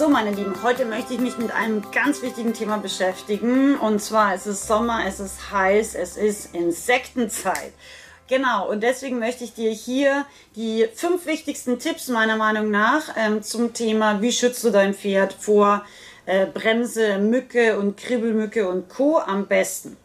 So, meine Lieben, heute möchte ich mich mit einem ganz wichtigen Thema beschäftigen. Und zwar es ist Sommer, es ist heiß, es ist Insektenzeit. Genau, und deswegen möchte ich dir hier die fünf wichtigsten Tipps meiner Meinung nach ähm, zum Thema, wie schützt du dein Pferd vor äh, Bremse, Mücke und Kribbelmücke und Co. am besten.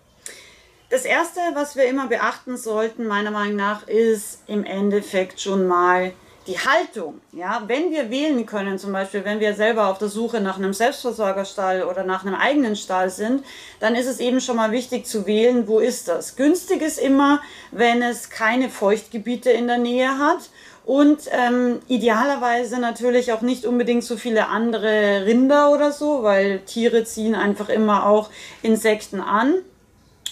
Das erste, was wir immer beachten sollten, meiner Meinung nach, ist im Endeffekt schon mal die Haltung, ja, wenn wir wählen können, zum Beispiel, wenn wir selber auf der Suche nach einem Selbstversorgerstall oder nach einem eigenen Stall sind, dann ist es eben schon mal wichtig zu wählen, wo ist das. Günstig ist immer, wenn es keine Feuchtgebiete in der Nähe hat und ähm, idealerweise natürlich auch nicht unbedingt so viele andere Rinder oder so, weil Tiere ziehen einfach immer auch Insekten an.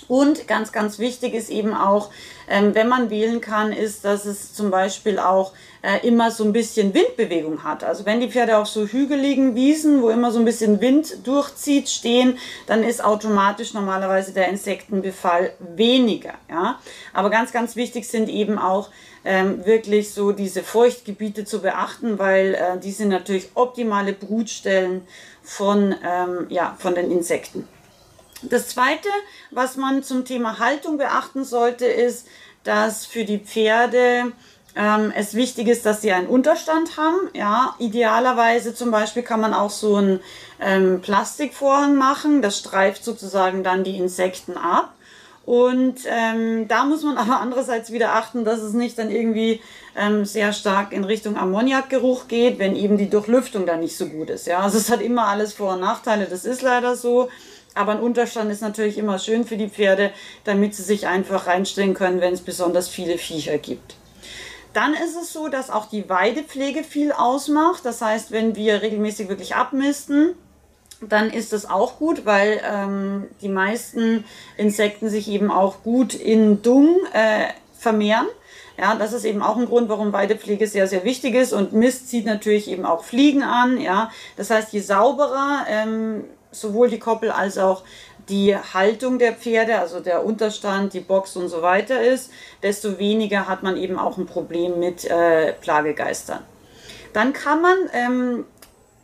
Und ganz, ganz wichtig ist eben auch, ähm, wenn man wählen kann, ist, dass es zum Beispiel auch äh, immer so ein bisschen Windbewegung hat. Also wenn die Pferde auf so hügeligen Wiesen, wo immer so ein bisschen Wind durchzieht, stehen, dann ist automatisch normalerweise der Insektenbefall weniger. Ja? Aber ganz, ganz wichtig sind eben auch ähm, wirklich so diese Feuchtgebiete zu beachten, weil äh, die sind natürlich optimale Brutstellen von, ähm, ja, von den Insekten. Das Zweite, was man zum Thema Haltung beachten sollte, ist, dass für die Pferde ähm, es wichtig ist, dass sie einen Unterstand haben. Ja, idealerweise zum Beispiel kann man auch so einen ähm, Plastikvorhang machen. Das streift sozusagen dann die Insekten ab. Und ähm, da muss man aber andererseits wieder achten, dass es nicht dann irgendwie ähm, sehr stark in Richtung Ammoniakgeruch geht, wenn eben die Durchlüftung dann nicht so gut ist. Ja, also es hat immer alles Vor- und Nachteile. Das ist leider so. Aber ein Unterstand ist natürlich immer schön für die Pferde, damit sie sich einfach reinstellen können, wenn es besonders viele Viecher gibt. Dann ist es so, dass auch die Weidepflege viel ausmacht. Das heißt, wenn wir regelmäßig wirklich abmisten, dann ist das auch gut, weil ähm, die meisten Insekten sich eben auch gut in Dung äh, vermehren. Ja, das ist eben auch ein Grund, warum Weidepflege sehr, sehr wichtig ist. Und Mist zieht natürlich eben auch Fliegen an. Ja, das heißt, je sauberer ähm, sowohl die Koppel als auch die Haltung der Pferde, also der Unterstand, die Box und so weiter ist, desto weniger hat man eben auch ein Problem mit äh, Plagegeistern. Dann kann man ähm,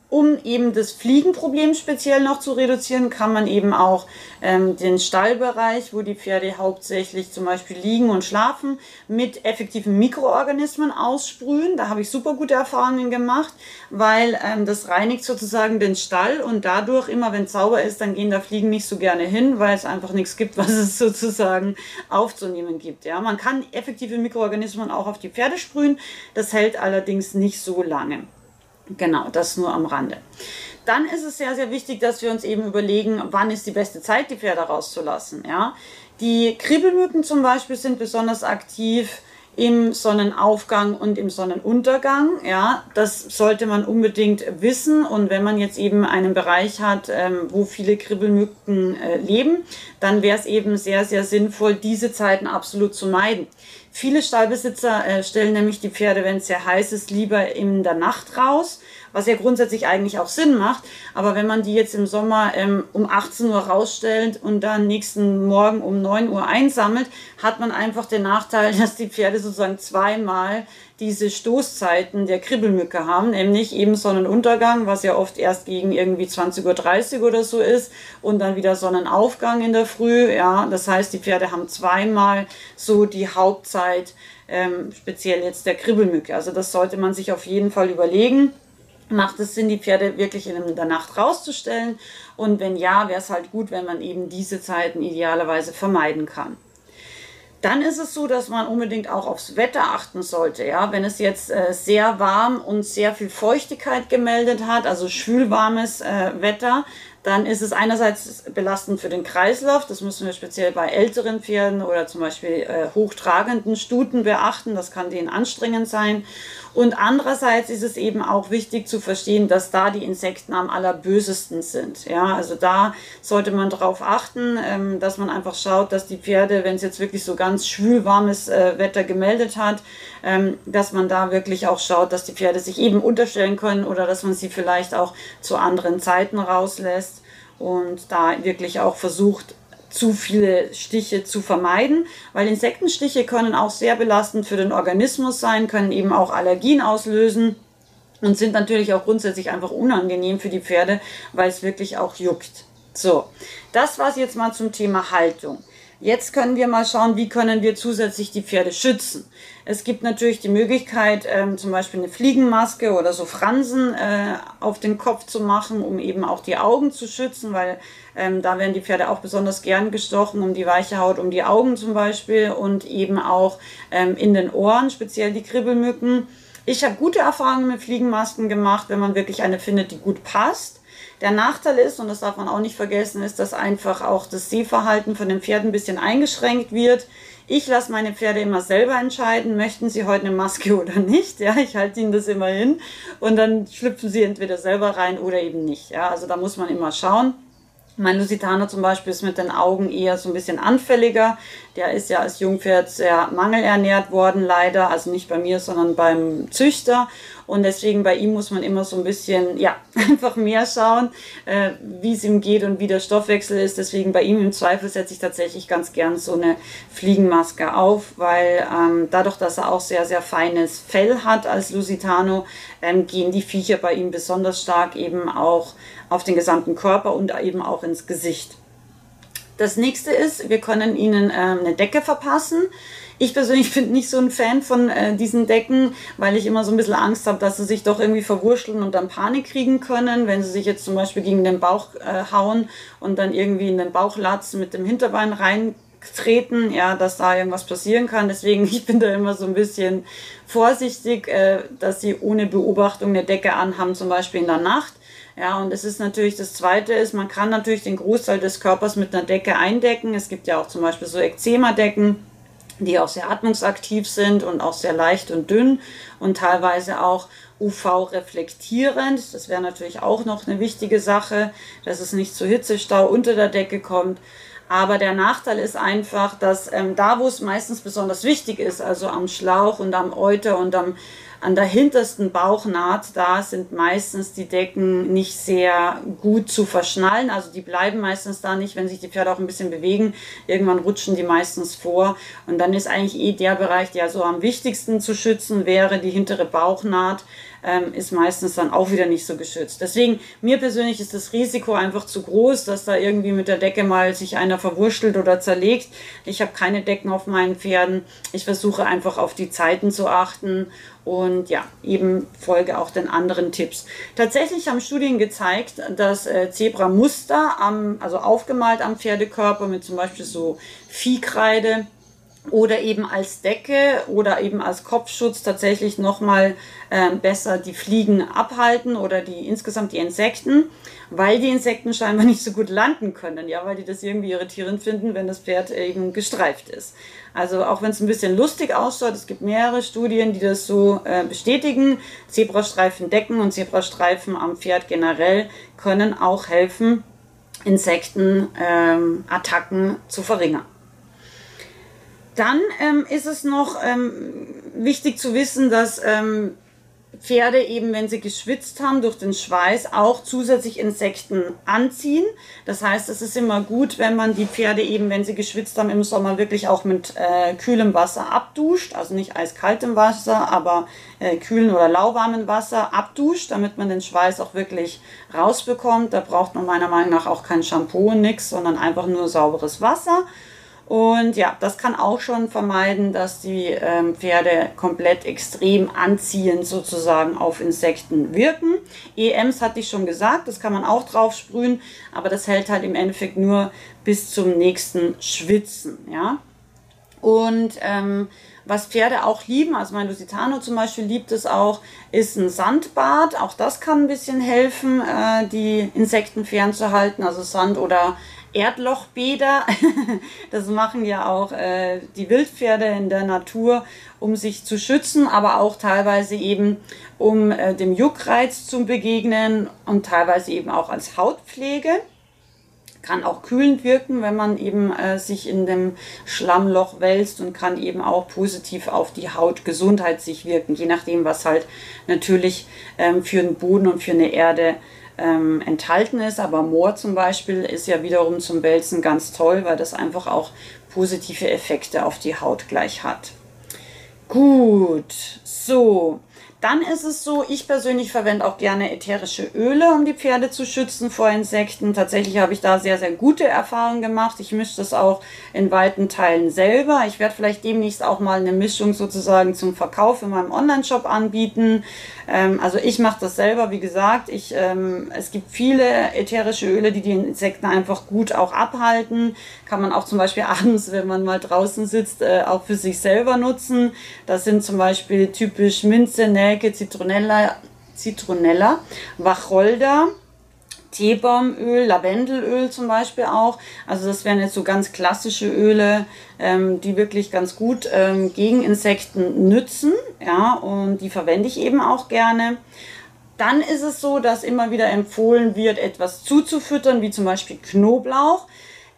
um eben das Fliegenproblem speziell noch zu reduzieren, kann man eben auch ähm, den Stallbereich, wo die Pferde hauptsächlich zum Beispiel liegen und schlafen, mit effektiven Mikroorganismen aussprühen. Da habe ich super gute Erfahrungen gemacht, weil ähm, das reinigt sozusagen den Stall und dadurch immer, wenn es sauber ist, dann gehen da Fliegen nicht so gerne hin, weil es einfach nichts gibt, was es sozusagen aufzunehmen gibt. Ja, man kann effektive Mikroorganismen auch auf die Pferde sprühen. Das hält allerdings nicht so lange. Genau, das nur am Rande. Dann ist es sehr, sehr wichtig, dass wir uns eben überlegen, wann ist die beste Zeit, die Pferde rauszulassen. Ja? Die Kribbelmücken zum Beispiel sind besonders aktiv im Sonnenaufgang und im Sonnenuntergang. Ja, das sollte man unbedingt wissen. Und wenn man jetzt eben einen Bereich hat, ähm, wo viele Kribbelmücken äh, leben, dann wäre es eben sehr, sehr sinnvoll, diese Zeiten absolut zu meiden. Viele Stallbesitzer äh, stellen nämlich die Pferde, wenn es sehr heiß ist, lieber in der Nacht raus, was ja grundsätzlich eigentlich auch Sinn macht. Aber wenn man die jetzt im Sommer ähm, um 18 Uhr rausstellt und dann nächsten Morgen um 9 Uhr einsammelt, hat man einfach den Nachteil, dass die Pferde sozusagen zweimal diese Stoßzeiten der Kribbelmücke haben, nämlich eben Sonnenuntergang, was ja oft erst gegen irgendwie 20.30 Uhr oder so ist und dann wieder Sonnenaufgang in der Früh. Ja, das heißt, die Pferde haben zweimal so die Hauptzeit, ähm, speziell jetzt der Kribbelmücke. Also das sollte man sich auf jeden Fall überlegen. Macht es Sinn, die Pferde wirklich in der Nacht rauszustellen? Und wenn ja, wäre es halt gut, wenn man eben diese Zeiten idealerweise vermeiden kann. Dann ist es so, dass man unbedingt auch aufs Wetter achten sollte. Ja, wenn es jetzt äh, sehr warm und sehr viel Feuchtigkeit gemeldet hat, also schwülwarmes äh, Wetter, dann ist es einerseits belastend für den Kreislauf, das müssen wir speziell bei älteren Pferden oder zum Beispiel äh, hochtragenden Stuten beachten, das kann denen anstrengend sein. Und andererseits ist es eben auch wichtig zu verstehen, dass da die Insekten am allerbösesten sind. Ja, also da sollte man darauf achten, ähm, dass man einfach schaut, dass die Pferde, wenn es jetzt wirklich so ganz schwül warmes äh, Wetter gemeldet hat, ähm, dass man da wirklich auch schaut, dass die Pferde sich eben unterstellen können oder dass man sie vielleicht auch zu anderen Zeiten rauslässt und da wirklich auch versucht, zu viele Stiche zu vermeiden, weil Insektenstiche können auch sehr belastend für den Organismus sein, können eben auch Allergien auslösen und sind natürlich auch grundsätzlich einfach unangenehm für die Pferde, weil es wirklich auch juckt. So, das war's jetzt mal zum Thema Haltung. Jetzt können wir mal schauen, wie können wir zusätzlich die Pferde schützen. Es gibt natürlich die Möglichkeit, ähm, zum Beispiel eine Fliegenmaske oder so Fransen äh, auf den Kopf zu machen, um eben auch die Augen zu schützen, weil ähm, da werden die Pferde auch besonders gern gestochen, um die weiche Haut, um die Augen zum Beispiel und eben auch ähm, in den Ohren, speziell die Kribbelmücken. Ich habe gute Erfahrungen mit Fliegenmasken gemacht, wenn man wirklich eine findet, die gut passt. Der Nachteil ist, und das darf man auch nicht vergessen, ist, dass einfach auch das Sehverhalten von den Pferden ein bisschen eingeschränkt wird. Ich lasse meine Pferde immer selber entscheiden, möchten sie heute eine Maske oder nicht. Ja, ich halte ihnen das immer hin und dann schlüpfen sie entweder selber rein oder eben nicht. Ja, also da muss man immer schauen. Mein Lusitaner zum Beispiel ist mit den Augen eher so ein bisschen anfälliger. Der ist ja als Jungpferd sehr mangelernährt worden, leider. Also nicht bei mir, sondern beim Züchter. Und deswegen bei ihm muss man immer so ein bisschen, ja, einfach mehr schauen, äh, wie es ihm geht und wie der Stoffwechsel ist. Deswegen bei ihm im Zweifel setze ich tatsächlich ganz gern so eine Fliegenmaske auf, weil ähm, dadurch, dass er auch sehr, sehr feines Fell hat als Lusitano, ähm, gehen die Viecher bei ihm besonders stark eben auch auf den gesamten Körper und eben auch ins Gesicht. Das nächste ist, wir können ihnen ähm, eine Decke verpassen. Ich persönlich bin nicht so ein Fan von äh, diesen Decken, weil ich immer so ein bisschen Angst habe, dass sie sich doch irgendwie verwurschteln und dann Panik kriegen können, wenn sie sich jetzt zum Beispiel gegen den Bauch äh, hauen und dann irgendwie in den Bauchlatz mit dem Hinterbein rein treten, ja, dass da irgendwas passieren kann. Deswegen, ich bin da immer so ein bisschen vorsichtig, äh, dass sie ohne Beobachtung eine Decke anhaben, zum Beispiel in der Nacht. Ja, und es ist natürlich das Zweite ist, man kann natürlich den Großteil des Körpers mit einer Decke eindecken. Es gibt ja auch zum Beispiel so Ekzema-Decken, die auch sehr atmungsaktiv sind und auch sehr leicht und dünn und teilweise auch UV-reflektierend. Das wäre natürlich auch noch eine wichtige Sache, dass es nicht zu Hitzestau unter der Decke kommt. Aber der Nachteil ist einfach, dass ähm, da, wo es meistens besonders wichtig ist, also am Schlauch und am Euter und am an der hintersten Bauchnaht, da sind meistens die Decken nicht sehr gut zu verschnallen. Also die bleiben meistens da nicht, wenn sich die Pferde auch ein bisschen bewegen. Irgendwann rutschen die meistens vor. Und dann ist eigentlich eh der Bereich, der so am wichtigsten zu schützen wäre, die hintere Bauchnaht ähm, ist meistens dann auch wieder nicht so geschützt. Deswegen, mir persönlich ist das Risiko einfach zu groß, dass da irgendwie mit der Decke mal sich einer verwurschtelt oder zerlegt. Ich habe keine Decken auf meinen Pferden. Ich versuche einfach auf die Zeiten zu achten und ja, eben folge auch den anderen Tipps. Tatsächlich haben Studien gezeigt, dass äh, Zebramuster am, also aufgemalt am Pferdekörper mit zum Beispiel so Viehkreide oder eben als Decke oder eben als Kopfschutz tatsächlich nochmal äh, besser die Fliegen abhalten oder die insgesamt die Insekten, weil die Insekten scheinbar nicht so gut landen können, ja, weil die das irgendwie irritierend finden, wenn das Pferd eben gestreift ist. Also auch wenn es ein bisschen lustig ausschaut, es gibt mehrere Studien, die das so äh, bestätigen. Zebrastreifen decken und Zebrastreifen am Pferd generell können auch helfen, Insektenattacken ähm, zu verringern. Dann ähm, ist es noch ähm, wichtig zu wissen, dass ähm, Pferde eben, wenn sie geschwitzt haben durch den Schweiß, auch zusätzlich Insekten anziehen. Das heißt, es ist immer gut, wenn man die Pferde eben, wenn sie geschwitzt haben, im Sommer wirklich auch mit äh, kühlem Wasser abduscht. Also nicht eiskaltem Wasser, aber äh, kühlen oder lauwarmen Wasser abduscht, damit man den Schweiß auch wirklich rausbekommt. Da braucht man meiner Meinung nach auch kein Shampoo und nichts, sondern einfach nur sauberes Wasser. Und ja, das kann auch schon vermeiden, dass die ähm, Pferde komplett extrem anziehend sozusagen auf Insekten wirken. EMs hatte ich schon gesagt, das kann man auch drauf sprühen, aber das hält halt im Endeffekt nur bis zum nächsten Schwitzen. Ja? Und ähm, Was Pferde auch lieben, also mein Lusitano zum Beispiel liebt es auch, ist ein Sandbad. Auch das kann ein bisschen helfen, äh, die Insekten fernzuhalten, also Sand oder Erdlochbäder. das machen ja auch äh, die Wildpferde in der Natur, um sich zu schützen, aber auch teilweise eben, um äh, dem Juckreiz zu begegnen und teilweise eben auch als Hautpflege. Kann auch kühlend wirken, wenn man eben äh, sich in dem Schlammloch wälzt und kann eben auch positiv auf die Hautgesundheit sich wirken, je nachdem, was halt natürlich ähm, für den Boden und für eine Erde ähm, enthalten ist. Aber Moor zum Beispiel ist ja wiederum zum Wälzen ganz toll, weil das einfach auch positive Effekte auf die Haut gleich hat. Gut, so. Dann ist es so, ich persönlich verwende auch gerne ätherische Öle, um die Pferde zu schützen vor Insekten. Tatsächlich habe ich da sehr, sehr gute Erfahrungen gemacht. Ich mische das auch in weiten Teilen selber. Ich werde vielleicht demnächst auch mal eine Mischung sozusagen zum Verkauf in meinem Online-Shop anbieten. Ähm, also ich mache das selber, wie gesagt. Ich, ähm, es gibt viele ätherische Öle, die die Insekten einfach gut auch abhalten. Kann man auch zum Beispiel abends, wenn man mal draußen sitzt, äh, auch für sich selber nutzen. Das sind zum Beispiel typisch Minze, Nelke, Zitronella, Zitronella, Wacholder. Teebaumöl, Lavendelöl zum Beispiel auch. Also das wären jetzt so ganz klassische Öle, ähm, die wirklich ganz gut ähm, gegen Insekten nützen. Ja, und die verwende ich eben auch gerne. Dann ist es so, dass immer wieder empfohlen wird, etwas zuzufüttern, wie zum Beispiel Knoblauch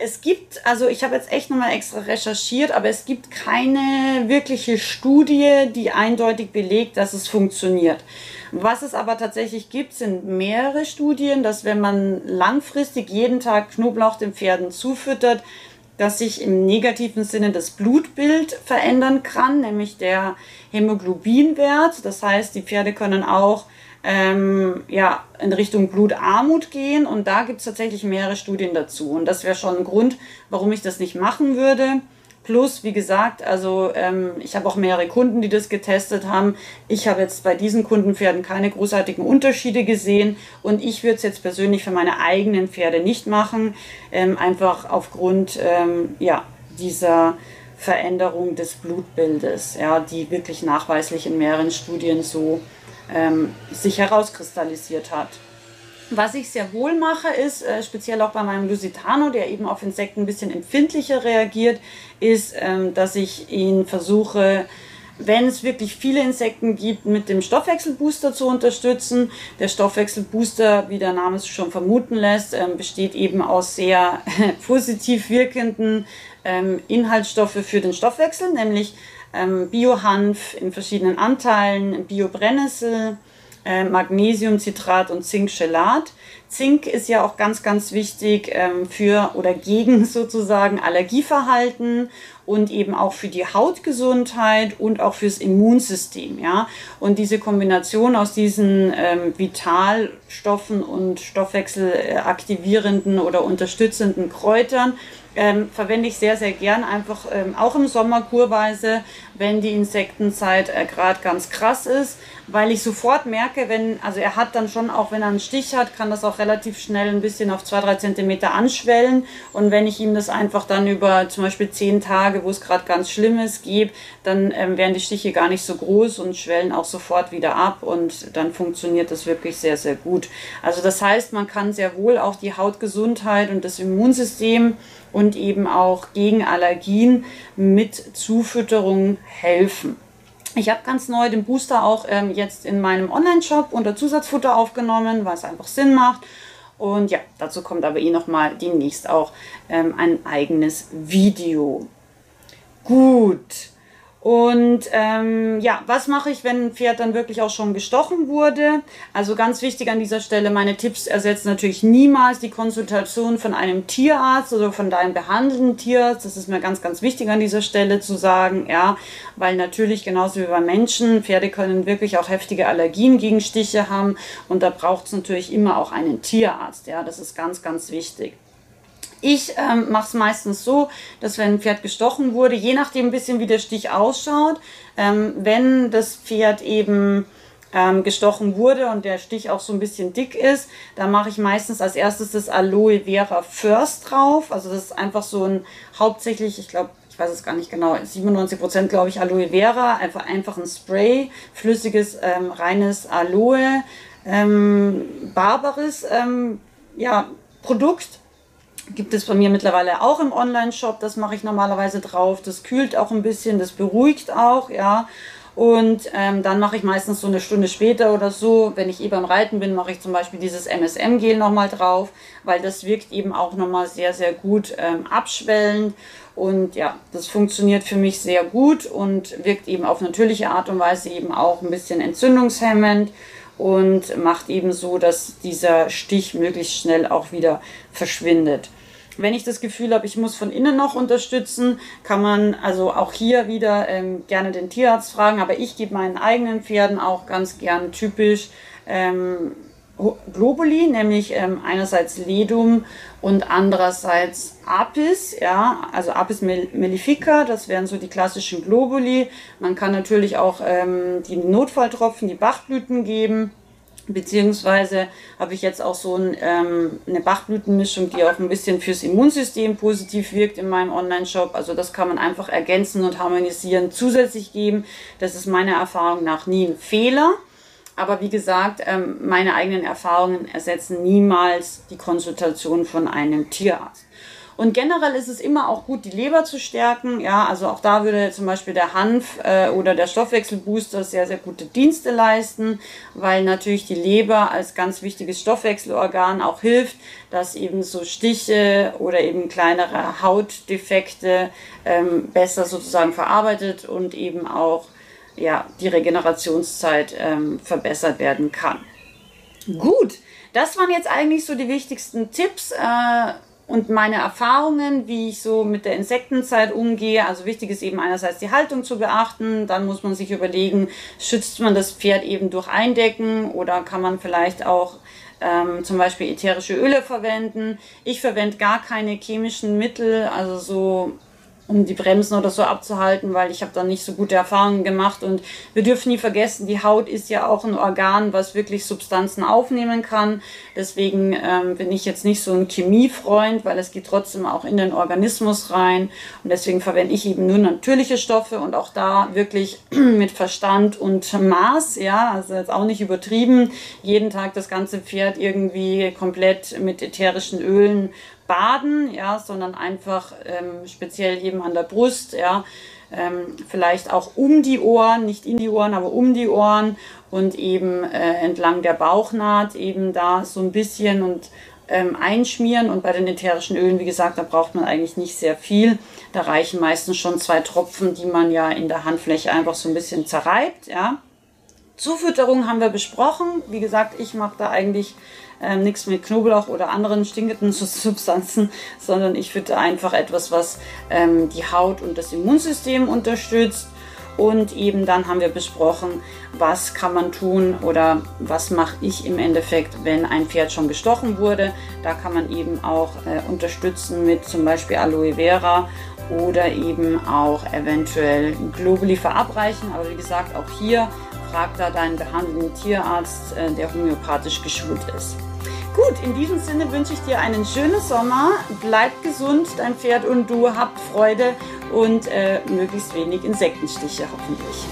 es gibt, also ich habe jetzt echt nochmal extra recherchiert, aber es gibt keine wirkliche Studie, die eindeutig belegt, dass es funktioniert. Was es aber tatsächlich gibt, sind mehrere Studien, dass wenn man langfristig jeden Tag Knoblauch den Pferden zufüttert, dass sich im negativen Sinne das Blutbild verändern kann, nämlich der Hämoglobinwert. Das heißt, die Pferde können auch ähm, ja, in Richtung Blutarmut gehen. Und da gibt es tatsächlich mehrere Studien dazu. Und das wäre schon ein Grund, warum ich das nicht machen würde. Plus, wie gesagt, also ähm, ich habe auch mehrere Kunden, die das getestet haben. Ich habe jetzt bei diesen Kundenpferden keine großartigen Unterschiede gesehen und ich würde es jetzt persönlich für meine eigenen Pferde nicht machen, ähm, einfach aufgrund ähm, ja, dieser Veränderung des Blutbildes, ja, die wirklich nachweislich in mehreren Studien so ähm, sich herauskristallisiert hat. Was ich sehr wohl mache, ist, äh, speziell auch bei meinem Lusitano, der eben auf Insekten ein bisschen empfindlicher reagiert, ist, ähm, dass ich ihn versuche, wenn es wirklich viele Insekten gibt, mit dem Stoffwechselbooster zu unterstützen. Der Stoffwechselbooster, wie der Name es schon vermuten lässt, ähm, besteht eben aus sehr positiv wirkenden ähm, Inhaltsstoffe für den Stoffwechsel, nämlich ähm, Biohanf in verschiedenen Anteilen, Biobrennnessel, äh, Magnesiumcitrat und Zinkchelat. Zink ist ja auch ganz, ganz wichtig ähm, für oder gegen sozusagen Allergieverhalten und eben auch für die Hautgesundheit und auch fürs Immunsystem. Ja? Und diese Kombination aus diesen ähm, Vitalstoffen und stoffwechselaktivierenden oder unterstützenden Kräutern ähm, verwende ich sehr, sehr gern, einfach ähm, auch im Sommer kurweise, wenn die Insektenzeit äh, gerade ganz krass ist, weil ich sofort merke, wenn, also er hat dann schon, auch wenn er einen Stich hat, kann das auch relativ schnell ein bisschen auf zwei drei Zentimeter anschwellen. Und wenn ich ihm das einfach dann über zum Beispiel zehn Tage, wo es gerade ganz schlimm ist, gebe, dann ähm, werden die Stiche gar nicht so groß und schwellen auch sofort wieder ab. Und dann funktioniert das wirklich sehr, sehr gut. Also das heißt, man kann sehr wohl auch die Hautgesundheit und das Immunsystem und eben auch gegen Allergien mit Zufütterung helfen. Ich habe ganz neu den Booster auch ähm, jetzt in meinem Online-Shop unter Zusatzfutter aufgenommen, weil es einfach Sinn macht. Und ja, dazu kommt aber eh nochmal demnächst auch ähm, ein eigenes Video. Gut. Und ähm, ja, was mache ich, wenn ein Pferd dann wirklich auch schon gestochen wurde? Also ganz wichtig an dieser Stelle, meine Tipps ersetzen natürlich niemals die Konsultation von einem Tierarzt oder von deinem behandelnden Tierarzt. Das ist mir ganz, ganz wichtig an dieser Stelle zu sagen, ja, weil natürlich genauso wie bei Menschen, Pferde können wirklich auch heftige Allergien gegen Stiche haben und da braucht es natürlich immer auch einen Tierarzt. Ja, das ist ganz, ganz wichtig. Ich ähm, mache es meistens so, dass wenn ein Pferd gestochen wurde, je nachdem ein bisschen wie der Stich ausschaut, ähm, wenn das Pferd eben ähm, gestochen wurde und der Stich auch so ein bisschen dick ist, dann mache ich meistens als erstes das Aloe Vera First drauf. Also das ist einfach so ein hauptsächlich, ich glaube, weiß es gar nicht genau, 97 Prozent glaube ich Aloe Vera, einfach, einfach ein Spray, flüssiges, ähm, reines Aloe, ähm, barbares ähm, ja, Produkt. Gibt es bei mir mittlerweile auch im Online-Shop, das mache ich normalerweise drauf. Das kühlt auch ein bisschen, das beruhigt auch, ja. Und ähm, dann mache ich meistens so eine Stunde später oder so, wenn ich eh beim Reiten bin, mache ich zum Beispiel dieses MSM-Gel nochmal drauf, weil das wirkt eben auch nochmal sehr, sehr gut ähm, abschwellend. Und ja, das funktioniert für mich sehr gut und wirkt eben auf natürliche Art und Weise eben auch ein bisschen entzündungshemmend und macht eben so, dass dieser Stich möglichst schnell auch wieder verschwindet. Wenn ich das Gefühl habe, ich muss von innen noch unterstützen, kann man also auch hier wieder ähm, gerne den Tierarzt fragen, aber ich gebe meinen eigenen Pferden auch ganz gern typisch ähm, Globuli, nämlich ähm, einerseits Ledum und andererseits Apis, ja, also Apis mellifica, das wären so die klassischen Globuli. Man kann natürlich auch ähm, die Notfalltropfen, die Bachblüten geben. Beziehungsweise habe ich jetzt auch so ein, ähm, eine Bachblütenmischung, die auch ein bisschen fürs Immunsystem positiv wirkt in meinem Online-Shop. Also das kann man einfach ergänzen und harmonisieren, zusätzlich geben. Das ist meiner Erfahrung nach nie ein Fehler. Aber wie gesagt, ähm, meine eigenen Erfahrungen ersetzen niemals die Konsultation von einem Tierarzt. Und generell ist es immer auch gut, die Leber zu stärken. Ja, also auch da würde zum Beispiel der Hanf äh, oder der Stoffwechselbooster sehr, sehr gute Dienste leisten, weil natürlich die Leber als ganz wichtiges Stoffwechselorgan auch hilft, dass eben so Stiche oder eben kleinere Hautdefekte ähm, besser sozusagen verarbeitet und eben auch ja, die Regenerationszeit ähm, verbessert werden kann. Gut, das waren jetzt eigentlich so die wichtigsten Tipps. Äh, und meine Erfahrungen, wie ich so mit der Insektenzeit umgehe. Also wichtig ist eben einerseits die Haltung zu beachten. Dann muss man sich überlegen, schützt man das Pferd eben durch Eindecken oder kann man vielleicht auch ähm, zum Beispiel ätherische Öle verwenden. Ich verwende gar keine chemischen Mittel, also so um die Bremsen oder so abzuhalten, weil ich habe da nicht so gute Erfahrungen gemacht. Und wir dürfen nie vergessen, die Haut ist ja auch ein Organ, was wirklich Substanzen aufnehmen kann. Deswegen ähm, bin ich jetzt nicht so ein Chemiefreund, weil es geht trotzdem auch in den Organismus rein. Und deswegen verwende ich eben nur natürliche Stoffe und auch da wirklich mit Verstand und Maß, ja, also jetzt auch nicht übertrieben, jeden Tag das ganze Pferd irgendwie komplett mit ätherischen Ölen baden, ja, sondern einfach ähm, speziell eben an der Brust, ja, ähm, vielleicht auch um die Ohren, nicht in die Ohren, aber um die Ohren und eben äh, entlang der Bauchnaht eben da so ein bisschen und ähm, einschmieren und bei den ätherischen Ölen, wie gesagt, da braucht man eigentlich nicht sehr viel. Da reichen meistens schon zwei Tropfen, die man ja in der Handfläche einfach so ein bisschen zerreibt, ja. Zufütterung haben wir besprochen. Wie gesagt, ich mache da eigentlich ähm, nichts mit Knoblauch oder anderen stinkenden Substanzen, sondern ich fütter einfach etwas, was ähm, die Haut und das Immunsystem unterstützt. Und eben dann haben wir besprochen, was kann man tun oder was mache ich im Endeffekt, wenn ein Pferd schon gestochen wurde. Da kann man eben auch äh, unterstützen mit zum Beispiel Aloe Vera oder eben auch eventuell Globally verabreichen. Aber wie gesagt, auch hier fragt da deinen behandelnden Tierarzt, äh, der homöopathisch geschult ist. Gut, in diesem Sinne wünsche ich dir einen schönen Sommer. Bleib gesund, dein Pferd und du habt Freude und äh, möglichst wenig Insektenstiche hoffentlich.